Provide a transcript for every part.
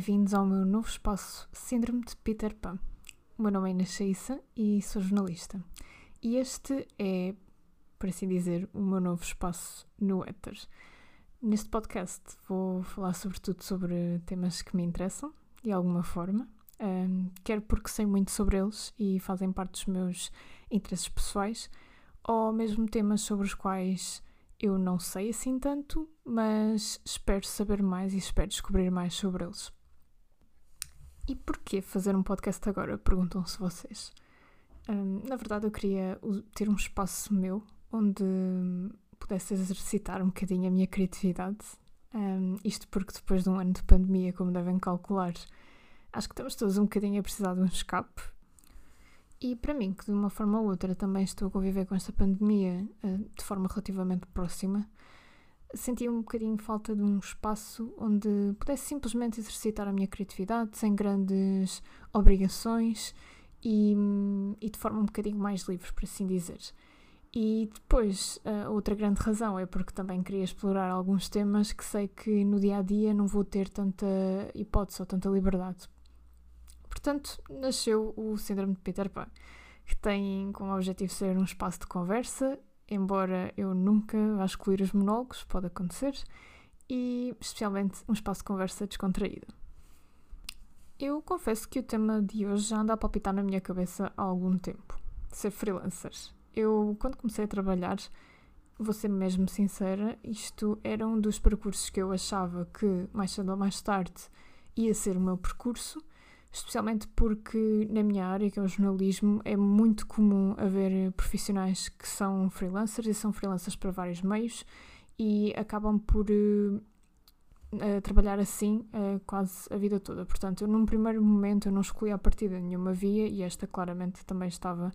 Bem-vindos ao meu novo espaço Síndrome de Peter Pan. O meu nome é Inês Chaissa e sou jornalista. E este é, por assim dizer, o meu novo espaço no Éter. Neste podcast vou falar sobretudo sobre temas que me interessam, de alguma forma, um, quer porque sei muito sobre eles e fazem parte dos meus interesses pessoais, ou mesmo temas sobre os quais eu não sei assim tanto, mas espero saber mais e espero descobrir mais sobre eles. E porquê fazer um podcast agora? Perguntam-se vocês. Um, na verdade, eu queria ter um espaço meu onde pudesse exercitar um bocadinho a minha criatividade. Um, isto porque depois de um ano de pandemia, como devem calcular, acho que estamos todos um bocadinho a precisar de um escape e para mim, que de uma forma ou outra também estou a conviver com esta pandemia uh, de forma relativamente próxima, sentia um bocadinho falta de um espaço onde pudesse simplesmente exercitar a minha criatividade sem grandes obrigações e, e de forma um bocadinho mais livre, por assim dizer. E depois, a outra grande razão é porque também queria explorar alguns temas que sei que no dia a dia não vou ter tanta hipótese ou tanta liberdade Portanto, nasceu o Síndrome de Peter Pan, que tem como objetivo ser um espaço de conversa, embora eu nunca vá excluir os monólogos, pode acontecer, e especialmente um espaço de conversa descontraído. Eu confesso que o tema de hoje já anda a palpitar na minha cabeça há algum tempo. Ser freelancer. Eu, quando comecei a trabalhar, vou ser mesmo sincera, isto era um dos percursos que eu achava que mais cedo ou mais tarde ia ser o meu percurso especialmente porque na minha área, que é o jornalismo, é muito comum haver profissionais que são freelancers e são freelancers para vários meios e acabam por uh, trabalhar assim uh, quase a vida toda. Portanto, eu num primeiro momento eu não escolhi a partida nenhuma via e esta claramente também estava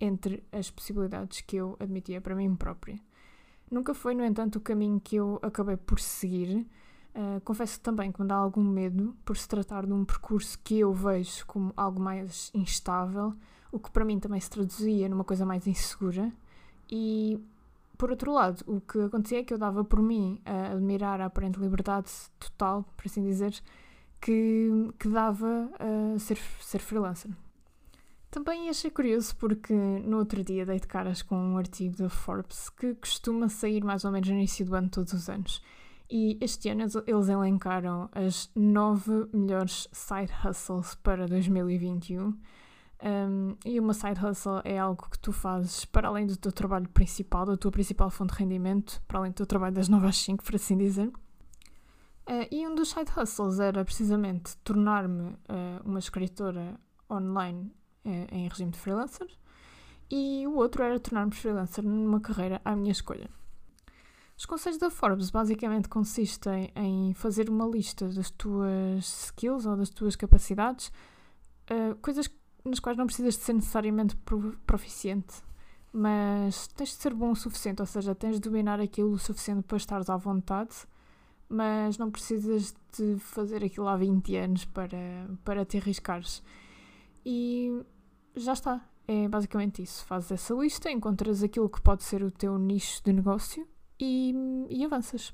entre as possibilidades que eu admitia para mim própria. Nunca foi, no entanto, o caminho que eu acabei por seguir, Uh, confesso também que me dá algum medo por se tratar de um percurso que eu vejo como algo mais instável, o que para mim também se traduzia numa coisa mais insegura. E, por outro lado, o que acontecia é que eu dava por mim a admirar a aparente liberdade total, por assim dizer, que, que dava a ser, ser freelancer. Também achei curioso porque no outro dia dei de caras com um artigo da Forbes que costuma sair mais ou menos no início do ano todos os anos e este ano eles elencaram as nove melhores side hustles para 2021. Um, e uma side hustle é algo que tu fazes para além do teu trabalho principal, da tua principal fonte de rendimento, para além do teu trabalho das 9 às 5, por assim dizer. Uh, e um dos side hustles era precisamente tornar-me uh, uma escritora online uh, em regime de freelancer, e o outro era tornar-me freelancer numa carreira à minha escolha. Os conselhos da Forbes basicamente consistem em fazer uma lista das tuas skills ou das tuas capacidades, uh, coisas nas quais não precisas de ser necessariamente proficiente, mas tens de ser bom o suficiente, ou seja, tens de dominar aquilo o suficiente para estares à vontade, mas não precisas de fazer aquilo há 20 anos para, para te arriscares. E já está. É basicamente isso. Fazes essa lista, encontras aquilo que pode ser o teu nicho de negócio e, e avanças.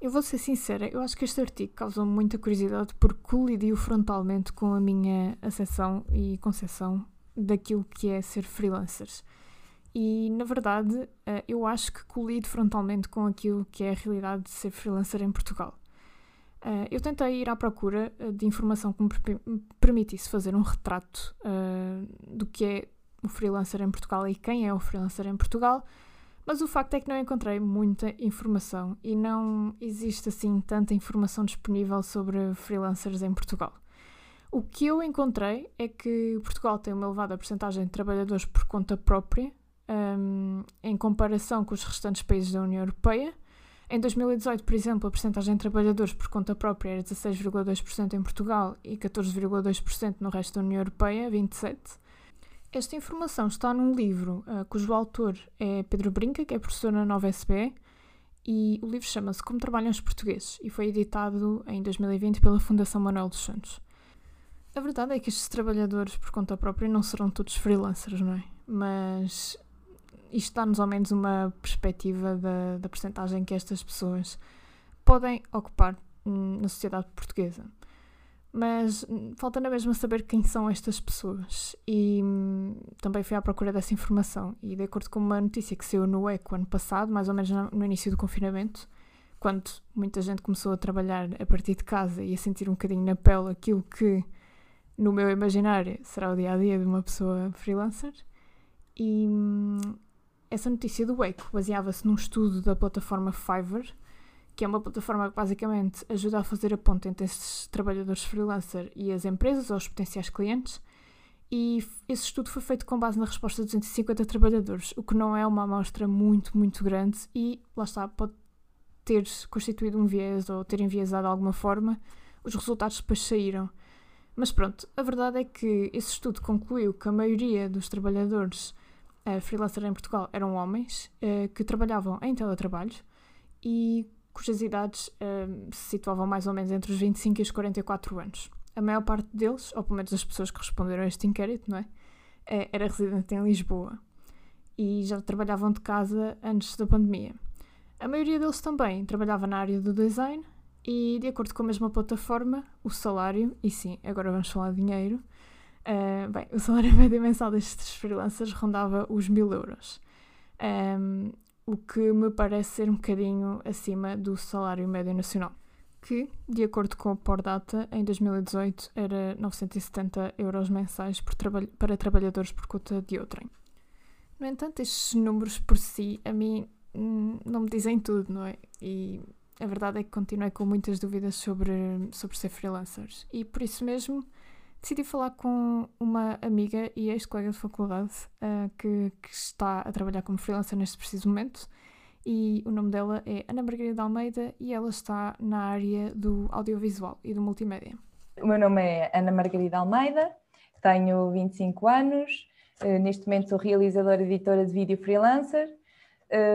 Eu vou ser sincera, eu acho que este artigo causou muita curiosidade porque colidiu frontalmente com a minha acessão e concepção daquilo que é ser freelancers. E, na verdade, eh, eu acho que colide frontalmente com aquilo que é a realidade de ser freelancer em Portugal. Eh, eu tentei ir à procura eh, de informação que me permitisse fazer um retrato do que é o freelancer em Portugal e quem é o freelancer em Portugal, mas o facto é que não encontrei muita informação e não existe assim tanta informação disponível sobre freelancers em Portugal. O que eu encontrei é que Portugal tem uma elevada porcentagem de trabalhadores por conta própria um, em comparação com os restantes países da União Europeia. Em 2018, por exemplo, a porcentagem de trabalhadores por conta própria era 16,2% em Portugal e 14,2% no resto da União Europeia, 27%. Esta informação está num livro uh, cujo autor é Pedro Brinca, que é professor na Nova SBE, e o livro chama-se Como Trabalham os Portugueses e foi editado em 2020 pela Fundação Manuel dos Santos. A verdade é que estes trabalhadores por conta própria não serão todos freelancers, não é? Mas isto dá-nos ao menos uma perspectiva da, da percentagem que estas pessoas podem ocupar hum, na sociedade portuguesa. Mas falta na mesma saber quem são estas pessoas. E hum, também fui à procura dessa informação. E de acordo com uma notícia que saiu no ECO ano passado, mais ou menos no início do confinamento, quando muita gente começou a trabalhar a partir de casa e a sentir um bocadinho na pele aquilo que, no meu imaginário, será o dia a dia de uma pessoa freelancer. E hum, essa notícia do ECO baseava-se num estudo da plataforma Fiverr que é uma plataforma que basicamente ajuda a fazer a ponte entre esses trabalhadores freelancer e as empresas ou os potenciais clientes. E esse estudo foi feito com base na resposta de 250 trabalhadores, o que não é uma amostra muito, muito grande e, lá está, pode ter constituído um viés ou ter enviesado de alguma forma. Os resultados depois saíram. Mas pronto, a verdade é que esse estudo concluiu que a maioria dos trabalhadores uh, freelancer em Portugal eram homens uh, que trabalhavam em teletrabalho e cujas idades um, se situavam mais ou menos entre os 25 e os 44 anos. A maior parte deles, ou pelo menos as pessoas que responderam a este inquérito, não é? Eh, era residente em Lisboa e já trabalhavam de casa antes da pandemia. A maioria deles também trabalhava na área do design e, de acordo com a mesma plataforma, o salário, e sim, agora vamos falar de dinheiro, uh, bem, o salário médio mensal destes freelancers rondava os mil euros. Um, o que me parece ser um bocadinho acima do salário médio nacional, que, de acordo com o Pordata, em 2018 era 970 euros mensais traba para trabalhadores por conta de outrem. No entanto, estes números por si, a mim, hum, não me dizem tudo, não é? E a verdade é que continuei com muitas dúvidas sobre, sobre ser freelancer. E por isso mesmo decidi falar com uma amiga e ex-colega de faculdade uh, que, que, está a trabalhar como freelancer neste preciso momento. E o nome dela é Ana Margarida Almeida e ela está na área do audiovisual e do multimédia. O meu nome é Ana Margarida Almeida, tenho 25 anos, uh, neste momento sou realizadora e editora de vídeo freelancer.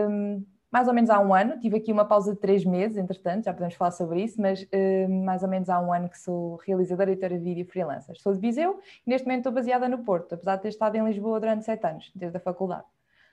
Um, mais ou menos há um ano, tive aqui uma pausa de três meses, entretanto, já podemos falar sobre isso, mas uh, mais ou menos há um ano que sou realizadora e editora de vídeo freelancer. Sou de Viseu e neste momento estou baseada no Porto, apesar de ter estado em Lisboa durante sete anos, desde a faculdade.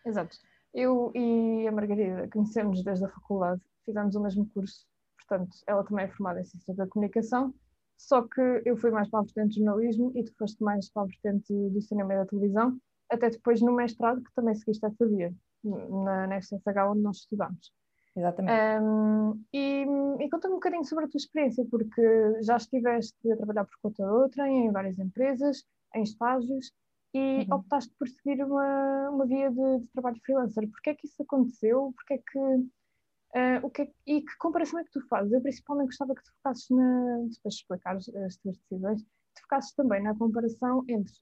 Exato. Eu e a Margarida conhecemos desde a faculdade, fizemos o mesmo curso, portanto, ela também é formada em Ciências da Comunicação, só que eu fui mais para a vertente de jornalismo e tu foste mais para a vertente do cinema e da televisão, até depois no mestrado, que também seguiste essa via na, na FCSH onde nós estudamos. Exatamente. Um, e, e conta-me um bocadinho sobre a tua experiência, porque já estiveste a trabalhar por conta de outra, em várias empresas, em estágios, e uhum. optaste por seguir uma, uma via de, de trabalho freelancer. Porquê é que isso aconteceu? Porquê é que, uh, o que é, e que comparação é que tu fazes? Eu principalmente gostava que tu focasses na, depois de explicar as, as tuas decisões, que tu focasses também na comparação entre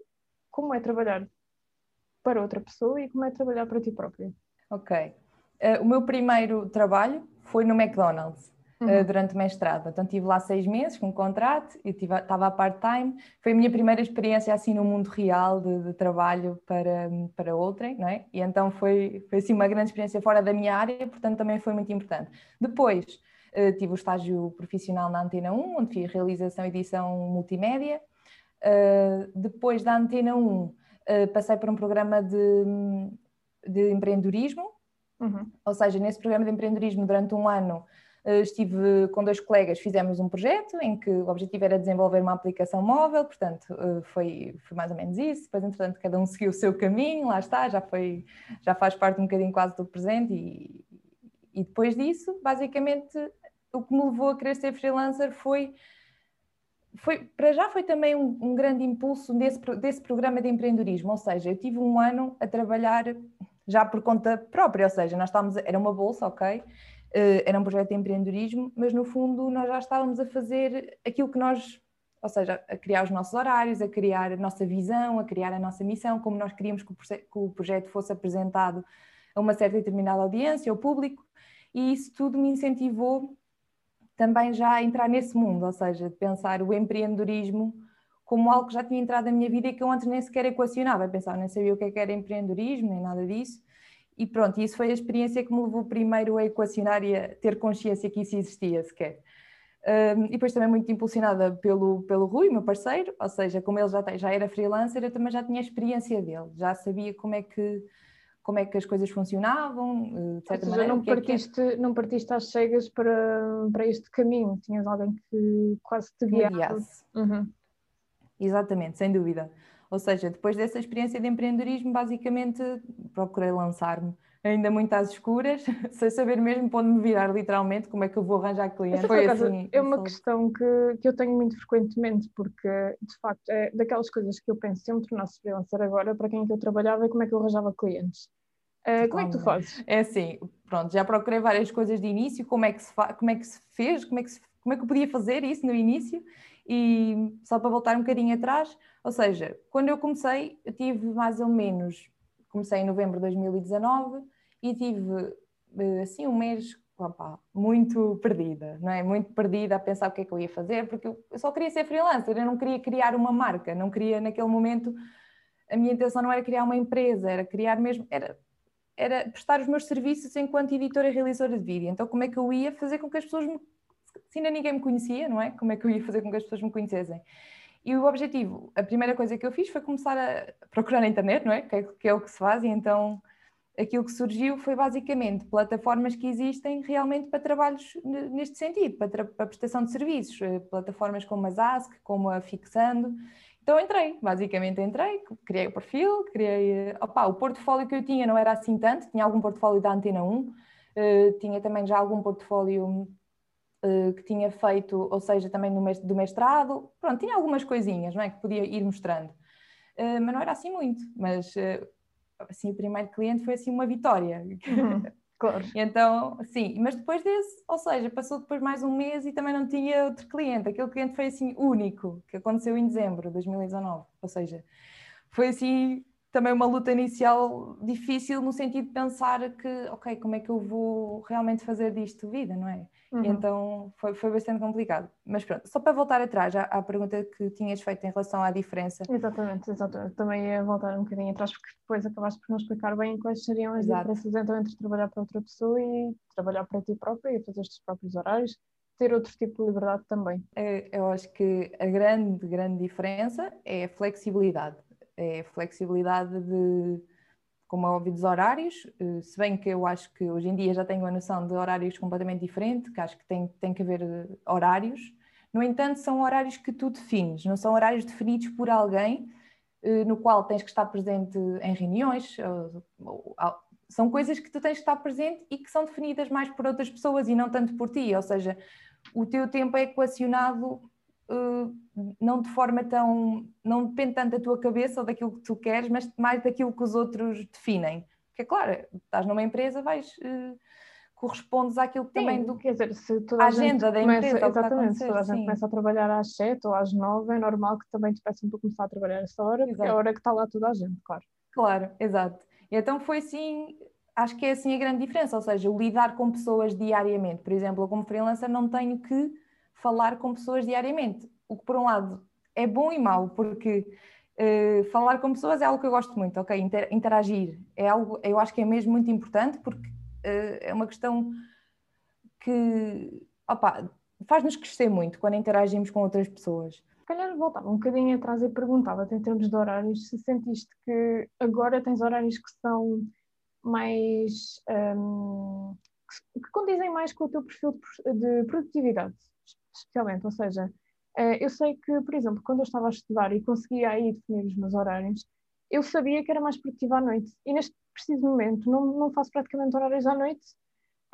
como é trabalhar para outra pessoa e como é trabalhar para ti próprio. Ok. Uh, o meu primeiro trabalho foi no McDonald's. Eh, uhum. Uh, durante o mestrado. Então estive lá seis meses com um contrato e estava a part-time. Foi a minha primeira experiência assim no mundo real de, de, trabalho para, para outrem, não é? E então foi, foi assim uma grande experiência fora da minha área, portanto também foi muito importante. Depois uh, tive o estágio profissional na Antena 1, onde fiz realização e edição multimédia. Uh, depois da Antena 1 eh, passei por um programa de, de empreendedorismo, uhum. ou seja, nesse programa de empreendedorismo, durante um ano, uh, estive com dois colegas, fizemos um projeto em que o objetivo era desenvolver uma aplicação móvel, portanto, uh, foi, foi mais ou menos isso. Depois, entretanto, cada um seguiu o seu caminho, lá está, já, foi, já faz parte um bocadinho quase do presente, e, e depois disso, basicamente, o que me levou a querer ser freelancer foi foi, para já foi também um, um, grande impulso desse, desse programa de empreendedorismo, ou seja, eu tive um ano a trabalhar já por conta própria, ou seja, nós estávamos, era uma bolsa, ok, uh, era um projeto de empreendedorismo, mas no fundo nós já estávamos a fazer aquilo que nós, ou seja, a criar os nossos horários, a criar a nossa visão, a criar a nossa missão, como nós queríamos que o, que o projeto fosse apresentado a uma certa determinada audiência, ao público, e isso tudo me incentivou também já entrar nesse mundo, ou seja, de pensar o empreendedorismo como algo que já tinha entrado na minha vida e que eu antes nem sequer equacionava, eu pensava, nem sabia o que, é que era empreendedorismo, nem nada disso, e pronto, isso foi a experiência que me levou primeiro a equacionar e a ter consciência que isso existia sequer. Um, e depois também muito impulsionada pelo, pelo Rui, meu parceiro, ou seja, como ele já, já era freelancer, eu também já tinha experiência dele, já sabia como é que como é que as coisas funcionavam, eh, de certa Ou seja, maneira. não é que é- partiste, não partiste às cegas para, para este caminho, tinhas alguém que quase te guiava. guiasse. Uhum. Exatamente, sem dúvida. Ou seja, depois dessa experiência de empreendedorismo, basicamente procurei lançar-me ainda muito às escuras, sem saber mesmo para onde me virar, literalmente, como é que eu vou arranjar clientes. Essa, Foi acaso, assim. é uma questão que, que eu tenho muito frequentemente, porque de facto é daquelas coisas que eu penso se eu me tornasse freelancer agora, para quem que eu trabalhava e como é que eu arranjava clientes. Eh, como é que tu fazes? É assim, pronto, já procurei várias coisas de início, como é que se, como é que se fez, como é que, se- como é que eu podia fazer isso no início, e só para voltar um bocadinho atrás, ou seja, quando eu comecei, eu tive mais ou menos, comecei em novembro de 2019 e tive eh, assim um mês opá, muito perdida, não é? Muito perdida a pensar o que é que eu ia fazer, porque eu eu só queria ser freelancer, eu não queria criar uma marca, não queria naquele momento, a minha intenção não era criar uma empresa, era criar mesmo, era era prestar os meus serviços enquanto editora e realizadora de vídeo. Então, como é que eu ia fazer com que as pessoas me. Se ainda ninguém me conhecia, não é? Como é que eu ia fazer com que as pessoas me conhecessem? E o objetivo, a primeira coisa que eu fiz foi começar a procurar na internet, não é? Que é, que é o que se faz, e então aquilo que surgiu foi basicamente plataformas que existem realmente para trabalhos ne- neste sentido, para, para prestação de serviços, eh, plataformas como a Zask, como a Fixando. Então entrei, basicamente entrei, criei o perfil, criei. eh, Opa, o portfólio que eu tinha não era assim tanto, tinha algum portfólio da Antena 1, eh, tinha também já algum portfólio eh, que tinha feito, ou seja, também do mestrado, pronto, tinha algumas coisinhas, não é? Que podia ir mostrando. Eh, mas não era assim muito, mas assim, o primeiro cliente foi assim uma vitória. Uhum, Claro. Então, sim, mas depois desse, ou seja, passou depois mais um mês e também não tinha outro cliente. Aquele cliente foi assim único, que aconteceu em dezembro de 2019. Ou seja, foi assim também uma luta inicial difícil no sentido de pensar que, ok, como é que eu vou realmente fazer disto vida, não é? Uhum. Então foi, foi bastante complicado. Mas pronto, só para voltar atrás à, à pergunta que tinhas feito em relação à diferença. Exatamente, exatamente. Também ia voltar um bocadinho atrás, porque depois acabaste por não explicar bem quais seriam as Exato. diferenças então entre trabalhar para outra pessoa e trabalhar para ti própria e fazer os teus próprios horários, ter outro tipo de liberdade também. Eh, Eu acho que a grande, grande diferença é a flexibilidade. É a flexibilidade de, como é óbvio, dos horários, eh, se bem que eu acho que hoje em dia já tenho a noção de horários completamente diferente, que acho que tem, tem que haver eh, horários. No entanto, são horários que tu defines, não são horários definidos por alguém eh, no qual tens que estar presente em reuniões. são coisas que tu tens que estar presente e que são definidas mais por outras pessoas e não tanto por ti. Ou seja, o teu tempo é equacionado não de forma tão. não depende tanto da tua cabeça ou daquilo que tu queres, mas mais daquilo que os outros definem. Porque, claro, estás numa empresa, vais. eh, correspondes àquilo que também Sim, do. quer dizer, se toda a agenda da começa, empresa, exatamente, se toda a gente sim. começa a trabalhar às 7 ou às 9, é normal que também te peçam para começar a trabalhar essa hora, porque é a Exato. hora que está lá toda a gente, claro. Claro, exato. E então foi assim, acho que é assim a grande diferença, ou seja, o lidar com pessoas diariamente. Por exemplo, eu como freelancer não tenho que falar com pessoas diariamente. O que por um lado é bom e mau, porque eh, falar com pessoas é algo que eu gosto muito, ok? Inter- interagir é algo, eu acho que é mesmo muito importante porque eh, é uma questão que faz-nos crescer muito quando interagimos com outras pessoas. Calhar voltava um bocadinho atrás e perguntava-te em termos de horários, se sentiste que agora tens horários que são mais que se- que condizem mais com o teu perfil de produtividade, especialmente, ou seja, eh, eu sei que, por exemplo, quando eu estava a estudar e conseguia aí definir os meus horários, eu sabia que era mais produtiva à noite e neste preciso momento não, não faço praticamente horários à noite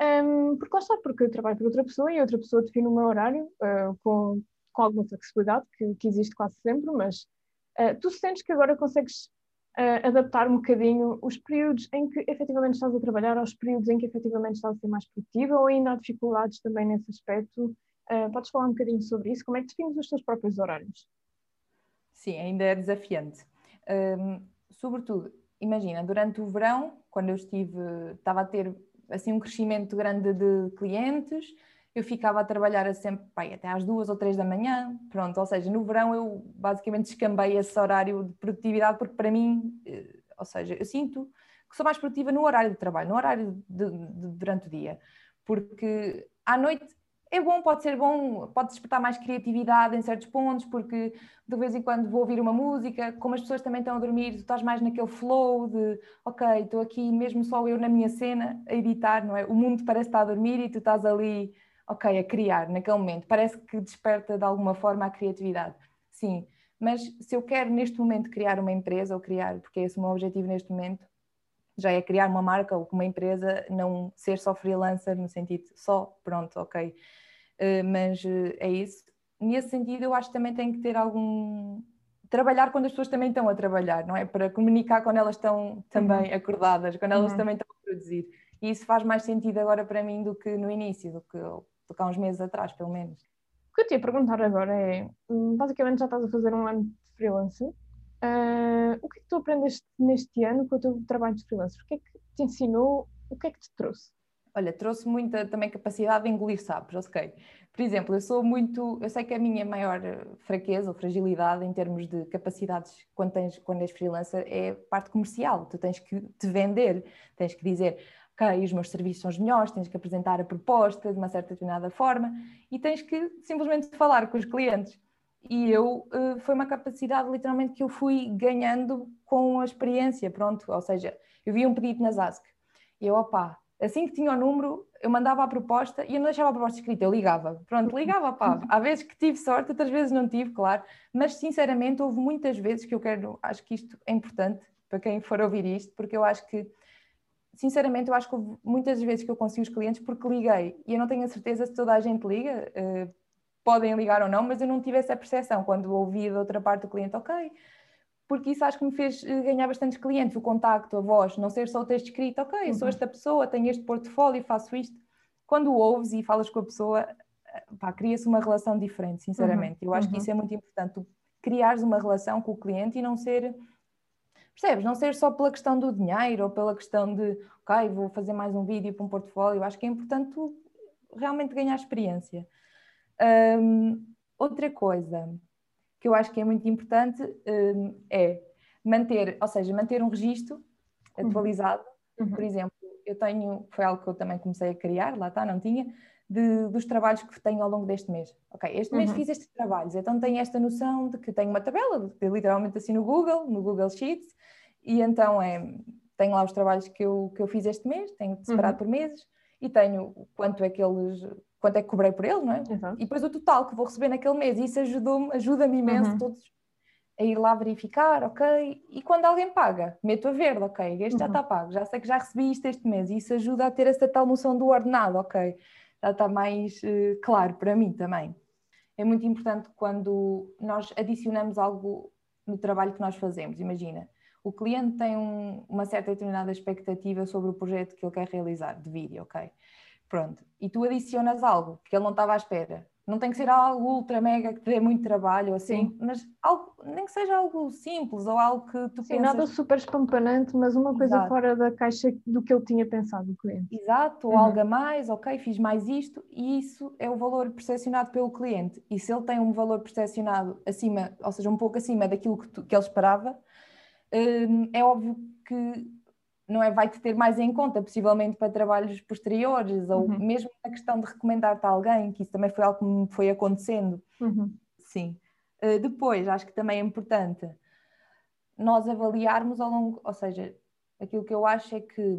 hum, porque lá está, porque eu trabalho para outra pessoa e outra pessoa define o meu horário eh, com, com alguma flexibilidade, que, que existe quase sempre, mas eh, tu sentes que agora consegues eh, adaptar um bocadinho os períodos em que efetivamente estás a trabalhar aos períodos em que efetivamente estás a ser mais produtiva ou ainda há dificuldades também nesse aspecto? Eh, podes falar um bocadinho sobre isso? Como é que defines os teus próprios horários? Sim, ainda é desafiante. Hum, sobretudo, imagina, durante o verão, quando eu estive, estava a ter assim um crescimento grande de clientes, eu ficava a trabalhar sempre pai, até às duas ou três da manhã, pronto, ou seja, no verão eu basicamente descambei esse horário de produtividade porque para mim, eh, ou seja, eu sinto que sou mais produtiva no horário de trabalho, no horário de- de- durante o dia, porque à noite é bom, pode ser bom, pode despertar mais criatividade em certos pontos, porque de vez em quando vou ouvir uma música, como as pessoas também estão a dormir, tu estás mais naquele flow de ok, estou aqui mesmo só eu na minha cena a editar, não é? O mundo parece estar a dormir e tu estás ali, ok, a criar naquele momento. Parece que desperta de alguma forma a criatividade. Sim, mas se eu quero neste momento criar uma empresa ou criar, porque é esse o meu objetivo neste momento, já é criar uma marca ou uma empresa, não ser só freelancer no sentido só, pronto, ok. Uh, mas uh, é isso. Nesse sentido, eu acho que também tem que ter algum. Trabalhar quando as pessoas também estão a trabalhar, não é? Para comunicar quando elas estão também uhum. acordadas, quando elas uhum. também estão a produzir. E isso faz mais sentido agora para mim do que no início, do que, do que há uns meses atrás, pelo menos. O que eu te ia perguntar agora é: hum, basicamente já estás a fazer um ano de freelancer Uh, o que é que tu aprendeste neste ano com o teu trabalho de freelancer? O que é que te ensinou? O que é que te trouxe? Olha, trouxe muita também capacidade de engolir sapos, ok? Por exemplo, eu sou muito, eu sei que a minha maior fraqueza ou fragilidade em termos de capacidades quando, tens, quando és freelancer é parte comercial. Tu tens que te vender, tens que dizer, ok, os meus serviços são os melhores, tens que apresentar a proposta de uma certa determinada forma e tens que simplesmente falar com os clientes e eu uh, foi uma capacidade literalmente que eu fui ganhando com a experiência, pronto, ou seja, eu vi um pedido nas ASC eu, opá, assim que tinha o número, eu mandava a proposta e eu não deixava a proposta escrita, eu ligava, pronto, ligava, pá, há vezes que tive sorte, outras vezes não tive, claro, mas sinceramente houve muitas vezes que eu quero, acho que isto é importante para quem for ouvir isto, porque eu acho que sinceramente, eu acho que houve muitas vezes que eu consegui os clientes porque liguei. E eu não tenho a certeza se toda a gente liga, uh, podem ligar ou não, mas eu não tive essa percepção. Quando ouvi da outra parte do cliente, ok, porque isso acho que me fez eh, ganhar bastantes clientes, o contacto, a voz, não ser só o texto escrito, ok, eu sou uhum. esta pessoa, tenho este portfólio, faço isto. Quando ouves e falas com a pessoa, eh, cria-se uma relação diferente, sinceramente. Uhum. Eu acho uhum. que isso é muito importante, tu criares uma relação com o cliente e não ser, percebes, não ser só pela questão do dinheiro ou pela questão de, ok, vou fazer mais um vídeo para um portfólio, eu acho que é importante tu realmente ganhar experiência. Um, outra coisa que eu acho que é muito importante um, é manter, ou seja, manter um registro uhum. atualizado. Uhum. Por exemplo, eu tenho, foi algo que eu também comecei a criar, lá está, não tinha, de, dos trabalhos que tenho ao longo deste mês. Ok, este mês uhum. fiz estes trabalhos, então tenho esta noção de que tenho uma tabela, literalmente assim no Google, no Google Sheets, e então é, tenho lá os trabalhos que eu, que eu fiz este mês, tenho separado uhum. por meses, e tenho quanto é que eles quanto é que cobrei por ele, não é? E depois o total que vou receber naquele mês. E isso ajudou-me, ajuda-me imenso uhum. todos a ir lá verificar, ok? E quando alguém paga, meto a verde, ok? Este uhum. já está pago, já sei que já recebi isto este mês. E isso ajuda a ter essa tal noção do ordenado, ok? Já está mais uh, claro para mim também. É muito importante quando nós adicionamos algo no trabalho que nós fazemos. Imagina, o cliente tem um, uma certa determinada expectativa sobre o projeto que ele quer realizar de vídeo, ok? Pronto. E tu adicionas algo que ele não estava à espera. Não tem que ser algo ultra mega que te dê muito trabalho assim, Sim. mas algo, nem que seja algo simples ou algo que tu Sim, pensas... nada super espampanante, mas uma coisa Exato. fora da caixa do que ele tinha pensado o cliente. Exato, ou uhum. algo a mais, ok, fiz mais isto, e isso é o valor percepcionado pelo cliente. E se ele tem um valor percepcionado acima, ou seja, um pouco acima daquilo que, tu, que ele esperava, hum, é óbvio que não é, vai-te ter mais em conta, possivelmente para trabalhos posteriores, ou uhum. mesmo a questão de recomendar-te a alguém, que isso também foi algo que me foi acontecendo. Uhum. Sim. Uh, depois, acho que também é importante nós avaliarmos ao longo, ou seja, aquilo que eu acho é que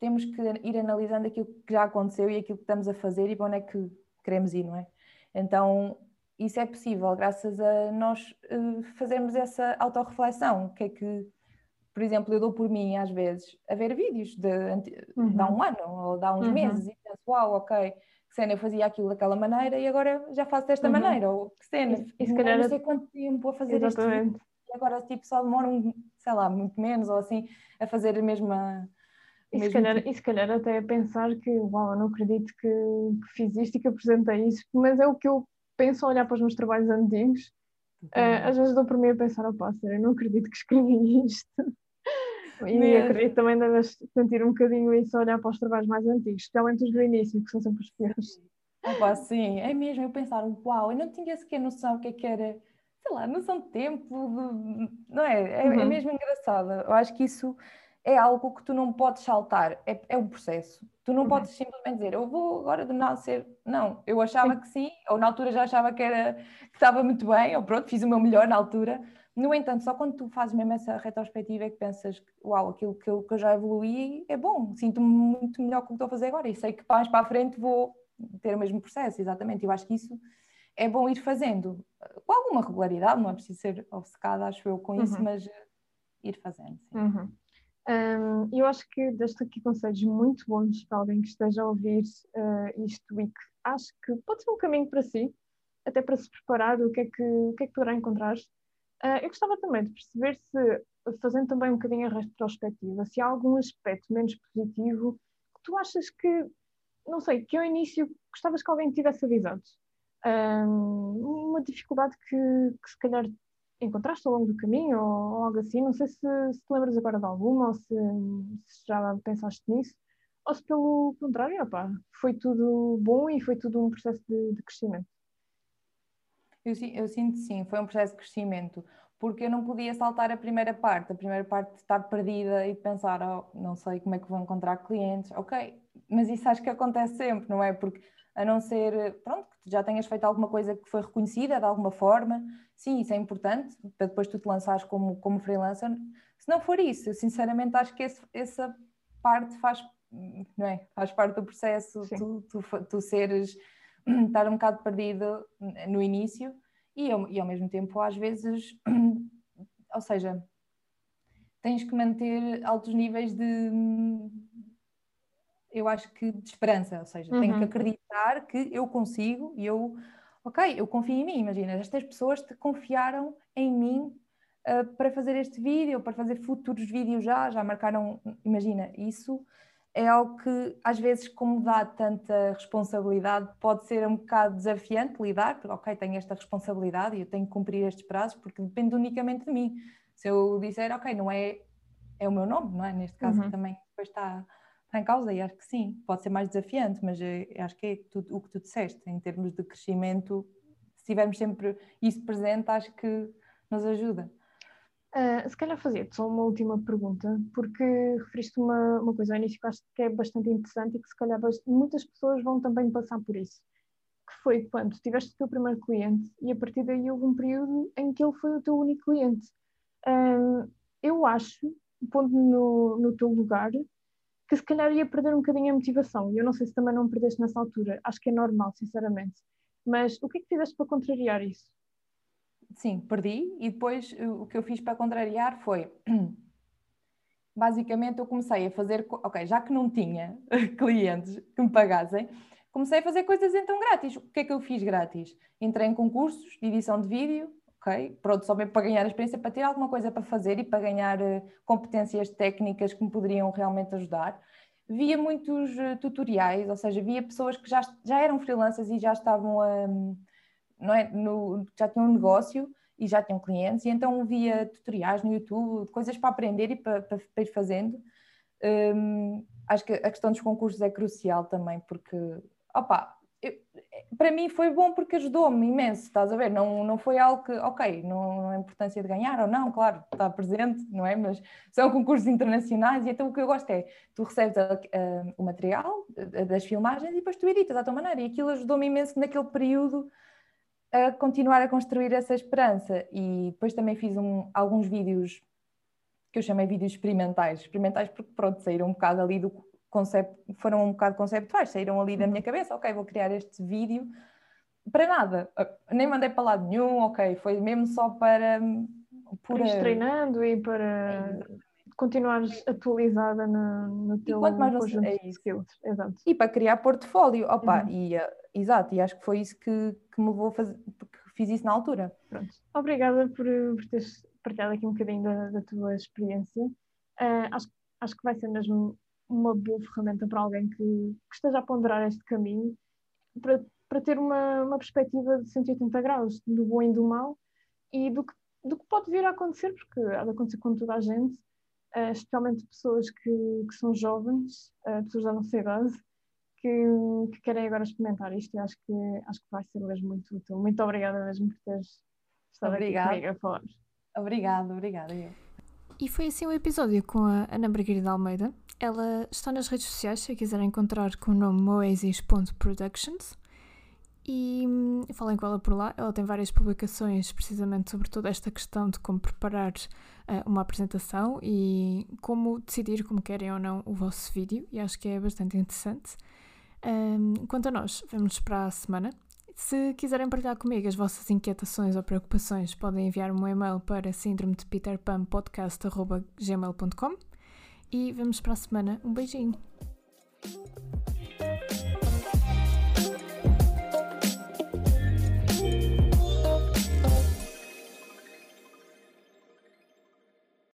temos que ir analisando aquilo que já aconteceu e aquilo que estamos a fazer e para onde é que queremos ir, não é? Então, isso é possível graças a nós uh, fazermos essa autorreflexão, o que é que por exemplo, eu dou por mim às vezes a ver vídeos de, uhum. de há um ano ou de há uns uhum. meses e penso, uau, ok, que cena, eu fazia aquilo daquela maneira e agora já faço desta uhum. maneira, ou que cena, e, se calhar não sei quanto tempo a fazer Exatamente. isto e agora tipo só demora, um, sei lá, muito menos ou assim, a fazer a mesma... E se, calhar, tipo. e se calhar até a pensar que, uau, eu não acredito que, que fiz isto e que apresentei isso, mas é o que eu penso a olhar para os meus trabalhos antigos. Uh, às vezes dou por mim a pensar, opá, eu não acredito que escrevi isto. E Mesmo. acredito também deves sentir um bocadinho isso a olhar para os trabalhos mais antigos, especialmente os do início, que são sempre os piores. Opa, sim, é mesmo. Eu pensar, uau, eu não tinha sequer noção o que é que era, sei lá, noção de tempo, de... não é? É, é uhum. é mesmo engraçado. Eu acho que isso é algo que tu não podes saltar, é, é um processo. Tu não uhum. podes simplesmente dizer, eu vou agora nada ser. Não, eu achava sim. que sim, ou na altura já achava que, era, que estava muito bem, ou pronto, fiz o meu melhor na altura. No entanto, só quando tu fazes mesmo essa retrospectiva é que pensas, uau, aquilo que eu, que eu já evoluí é bom, sinto-me muito melhor com o que estou a fazer agora e sei que mais para a frente vou ter o mesmo processo, exatamente. Eu acho que isso é bom ir fazendo com alguma regularidade, não é preciso ser obcecada, acho eu, com isso, uhum. mas ir fazendo. Sim. Uhum. Um, eu acho que deste aqui conselhos muito bons para alguém que esteja a ouvir uh, isto e que acho que pode ser um caminho para si, até para se preparar o que é que, o que, é que poderá encontrar. Uh, eu gostava também de perceber se, fazendo também um bocadinho a retrospectiva, se há algum aspecto menos positivo que tu achas que, não sei, que ao início gostavas que alguém tivesse avisado. Um, uma dificuldade que, que se calhar encontraste ao longo do caminho ou, ou algo assim. Não sei se, se te lembras agora de alguma ou se, se, já pensaste nisso, ou se pelo contrário, opa, foi tudo bom e foi tudo um processo de, de crescimento. Eu, eu, sinto sim, foi um processo de crescimento, porque eu não podia saltar a primeira parte, a primeira parte de estar perdida e pensar, oh, não sei como é que vou encontrar clientes, ok, mas isso acho que acontece sempre, não é? Porque a não ser, pronto, que já tenhas feito alguma coisa que foi reconhecida de alguma forma, sim, isso é importante, para depois tu te lançares como, como freelancer. Se não for isso, eu sinceramente acho que esse, essa parte faz, não é? faz parte do processo, tu, tu, tu, seres, estar um bocado perdido no início e, e ao mesmo tempo às vezes, ou seja, tens que manter altos níveis de eu acho que de esperança, ou seja, uhum. tenho que uhum. acreditar que eu consigo e eu, ok, eu confio em mim, imagina, estas pessoas te confiaram em mim uh, para fazer este vídeo, para fazer futuros vídeos já, já marcaram, imagina, isso é algo que às vezes como dá tanta responsabilidade pode ser um bocado desafiante lidar, porque ok, tenho esta responsabilidade e eu tenho que cumprir estes prazos porque depende unicamente de mim. Se eu disser, ok, não é, é o meu nome, não é? Neste caso uhum. também depois está está em causa e acho que sim, pode ser mais desafiante, mas eh, acho que é tudo, o que tu disseste, em termos de crescimento, se tivermos sempre isso presente, acho que nos ajuda. Uh, se calhar fazia-te só uma última pergunta, porque referiste uma, uma coisa ao início que acho que é bastante interessante e que se calhar muitas pessoas vão também passar por isso, que foi quando tiveste o teu primeiro cliente e a partir daí houve um período em que ele foi o teu único cliente. Eu acho, pondo no, no teu lugar, que se calhar ia perder um bocadinho a motivação. E eu não sei se também não perdeste nessa altura. Acho que é normal, sinceramente. Mas o que é que fizeste para contrariar isso? Sim, perdi. E depois o que eu fiz para contrariar foi. Basicamente, eu comecei a fazer. Ok, já que não tinha clientes que me pagassem, comecei a fazer coisas então grátis. O que é que eu fiz grátis? Entrei em concursos de edição de vídeo, ok? Pronto, só mesmo para ganhar experiência, para ter alguma coisa para fazer e para ganhar uh, competências técnicas que me poderiam realmente ajudar. Via muitos uh, tutoriais, ou seja, via pessoas que já, já eram freelancers e já estavam a. não é, no, já tinham um negócio e já tinham clientes, e então via tutoriais no YouTube, coisas para aprender e para, para, para ir fazendo. Um, acho que a questão dos concursos é crucial também, porque, opa, eu, para mim foi bom porque ajudou-me imenso, estás a ver? Não, não foi algo que, ok, não, não é importância de ganhar ou não, claro, está presente, não é? Mas são concursos internacionais e então o que eu gosto é, tu recebes a, a, o material das filmagens e depois tu editas à tua maneira e aquilo ajudou-me imenso naquele período a continuar a construir essa esperança. E depois também fiz um, alguns vídeos que eu chamei vídeos experimentais, experimentais porque pronto, saíram um bocado ali do, concept, foram um bocado conceptuais, saíram ali da minha cabeça, ok, vou criar este vídeo para nada, nem mandei para lado nenhum, ok, foi mesmo só para por ir treinando e para continuares atualizada no, no teu e mais conjunto é de skills. Exato. E para criar portfólio, opa, uhum. e, uh, exato, e acho que foi isso que, que me levou a fazer, porque fiz isso na altura. Pronto. Obrigada por, por teres partilhado aqui um bocadinho da, da tua experiência. Uh, acho, acho que vai ser mesmo uma boa ferramenta para alguém que, que esteja a ponderar este caminho para, para ter uma, uma perspectiva de 180 graus do bom e do mal e do que, do que pode vir a acontecer, porque há de acontecer com toda a gente, uh, especialmente pessoas que, que são jovens, uh, pessoas da nossa idade, que, que, querem agora experimentar isto e acho que, acho que vai ser mesmo muito útil. Muito obrigada mesmo por teres estado obrigada. aqui comigo a falar. Obrigada, obrigada. E foi assim o episódio com a Ana Margarida Almeida. Ela está nas redes sociais, se a quiser encontrar com o nome moasis.productions. E hum, falem com ela por lá. Ela tem várias publicações precisamente sobre toda esta questão de como preparar uh, uma apresentação e como decidir como querem ou não o vosso vídeo. E acho que é bastante interessante. Um, quanto a nós, vemos para a semana. Se quiserem partilhar comigo as vossas inquietações ou preocupações, podem enviar um e-mail para síndrome de Peter Pan podcast.gmail.com e vemos para a semana. Um beijinho!